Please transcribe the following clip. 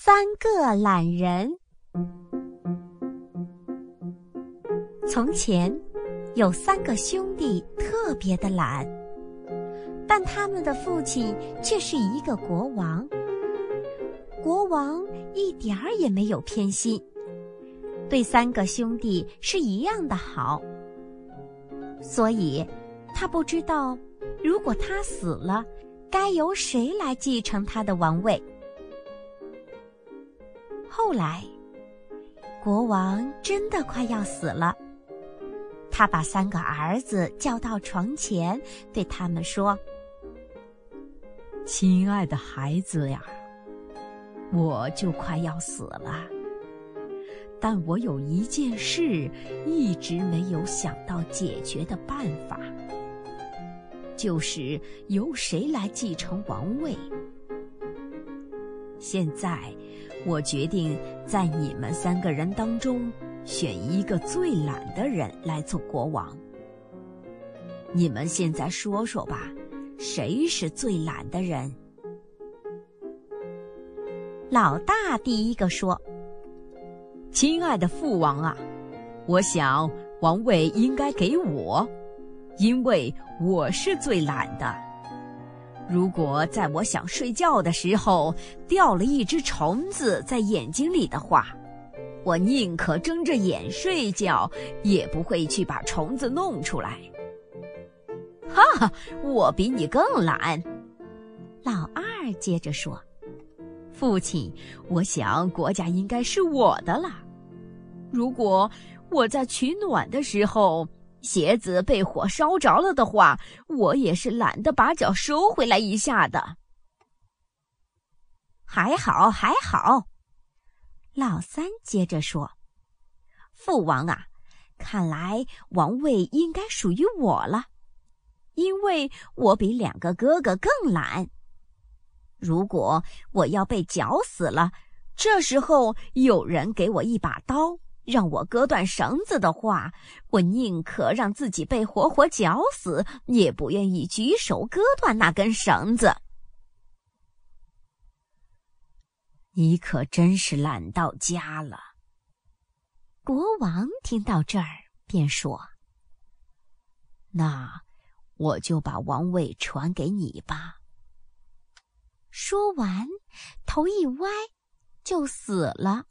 三个懒人。从前，有三个兄弟特别的懒，但他们的父亲却是一个国王。国王一点儿也没有偏心，对三个兄弟是一样的好。所以，他不知道，如果他死了，该由谁来继承他的王位。后来，国王真的快要死了。他把三个儿子叫到床前，对他们说：“亲爱的孩子呀，我就快要死了，但我有一件事一直没有想到解决的办法，就是由谁来继承王位。现在。”我决定在你们三个人当中选一个最懒的人来做国王。你们现在说说吧，谁是最懒的人？老大第一个说：“亲爱的父王啊，我想王位应该给我，因为我是最懒的。”如果在我想睡觉的时候掉了一只虫子在眼睛里的话，我宁可睁着眼睡觉，也不会去把虫子弄出来。哈哈，我比你更懒。老二接着说：“父亲，我想国家应该是我的了。如果我在取暖的时候……”鞋子被火烧着了的话，我也是懒得把脚收回来一下的。还好，还好。老三接着说：“父王啊，看来王位应该属于我了，因为我比两个哥哥更懒。如果我要被绞死了，这时候有人给我一把刀。”让我割断绳子的话，我宁可让自己被活活绞死，也不愿意举手割断那根绳子。你可真是懒到家了。国王听到这儿，便说：“那我就把王位传给你吧。”说完，头一歪，就死了。